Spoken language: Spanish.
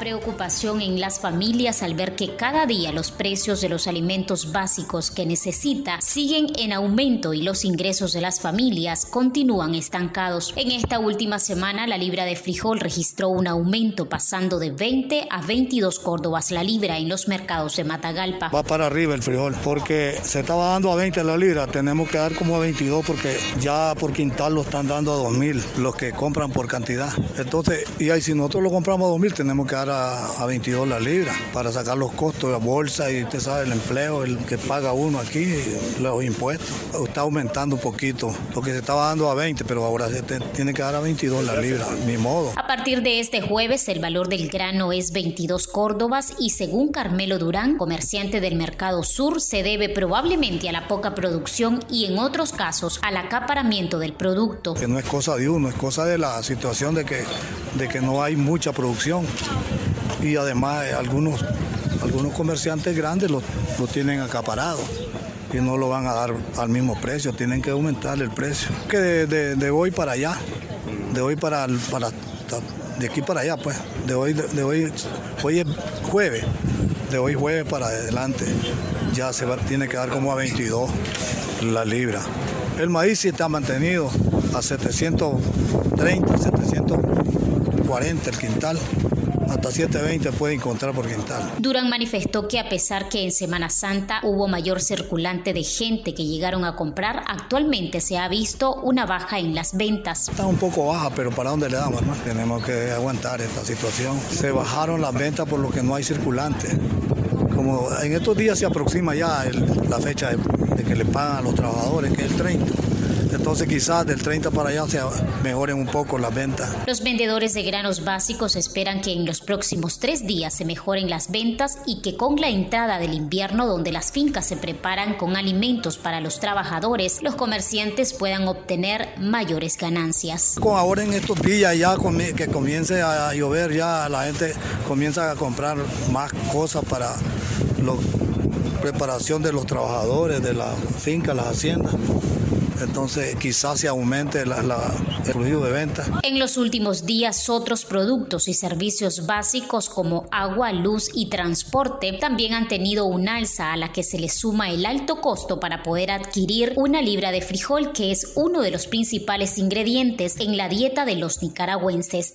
Preocupación en las familias al ver que cada día los precios de los alimentos básicos que necesita siguen en aumento y los ingresos de las familias continúan estancados. En esta última semana la libra de frijol registró un aumento pasando de 20 a 22 córdobas la libra en los mercados de Matagalpa. Va para arriba el frijol porque se estaba dando a 20 la libra, tenemos que dar como a 22 porque ya por quintal lo están dando a 2000 los que compran por cantidad. Entonces, y ahí si nosotros lo compramos a 2000 tenemos que dar a, 22 la libra para sacar los costos de la bolsa y usted sabe el empleo, el que paga uno aquí, los impuestos. Está aumentando un poquito, porque se estaba dando a 20, pero ahora se tiene que dar a 22 la libra, ni modo. A partir de este jueves, el valor del grano es 22 córdobas y según Carmelo Durán, comerciante del Mercado Sur, se debe probablemente a la poca producción y en otros casos al acaparamiento del producto. Que no es cosa de uno, es cosa de la situación de que, de que no hay mucha producción y además eh, algunos, algunos comerciantes grandes lo, tienen acaparado y no lo van a dar al mismo precio, tienen que aumentar el precio. Que de, hoy para allá, de hoy para, para, de aquí para allá, pues, de hoy, de, hoy, hoy es jueves, de hoy jueves para adelante, ya se tiene que dar como a 22 la libra. El maíz sí está mantenido a 730, 740 el quintal hasta 720 puede encontrar por quintal. Durán manifestó que a pesar que en Semana Santa hubo mayor circulante de gente que llegaron a comprar, actualmente se ha visto una baja en las ventas. Está un poco baja, pero ¿para dónde le damos? Tenemos que aguantar esta situación. Se bajaron las ventas por lo que no hay circulante. Como en estos días se aproxima ya la fecha de, de que le pagan a los trabajadores, que es el 30 entonces quizás del 30 para allá se mejoren un poco las ventas. Los vendedores de granos básicos esperan que en los próximos tres días se mejoren las ventas y que con la entrada del invierno donde las fincas se preparan con alimentos para los trabajadores, los comerciantes puedan obtener mayores ganancias. Con ahora en estos días ya que comience a llover, ya la gente comienza a comprar más cosas para la preparación de los trabajadores de la finca, las haciendas entonces quizás se aumente la, el fluido de venta. En los últimos días, otros productos y servicios básicos como agua, luz y transporte también han tenido un alza a la que se le suma el alto costo para poder adquirir una libra de frijol que es uno de los principales ingredientes en la dieta de los nicaragüenses.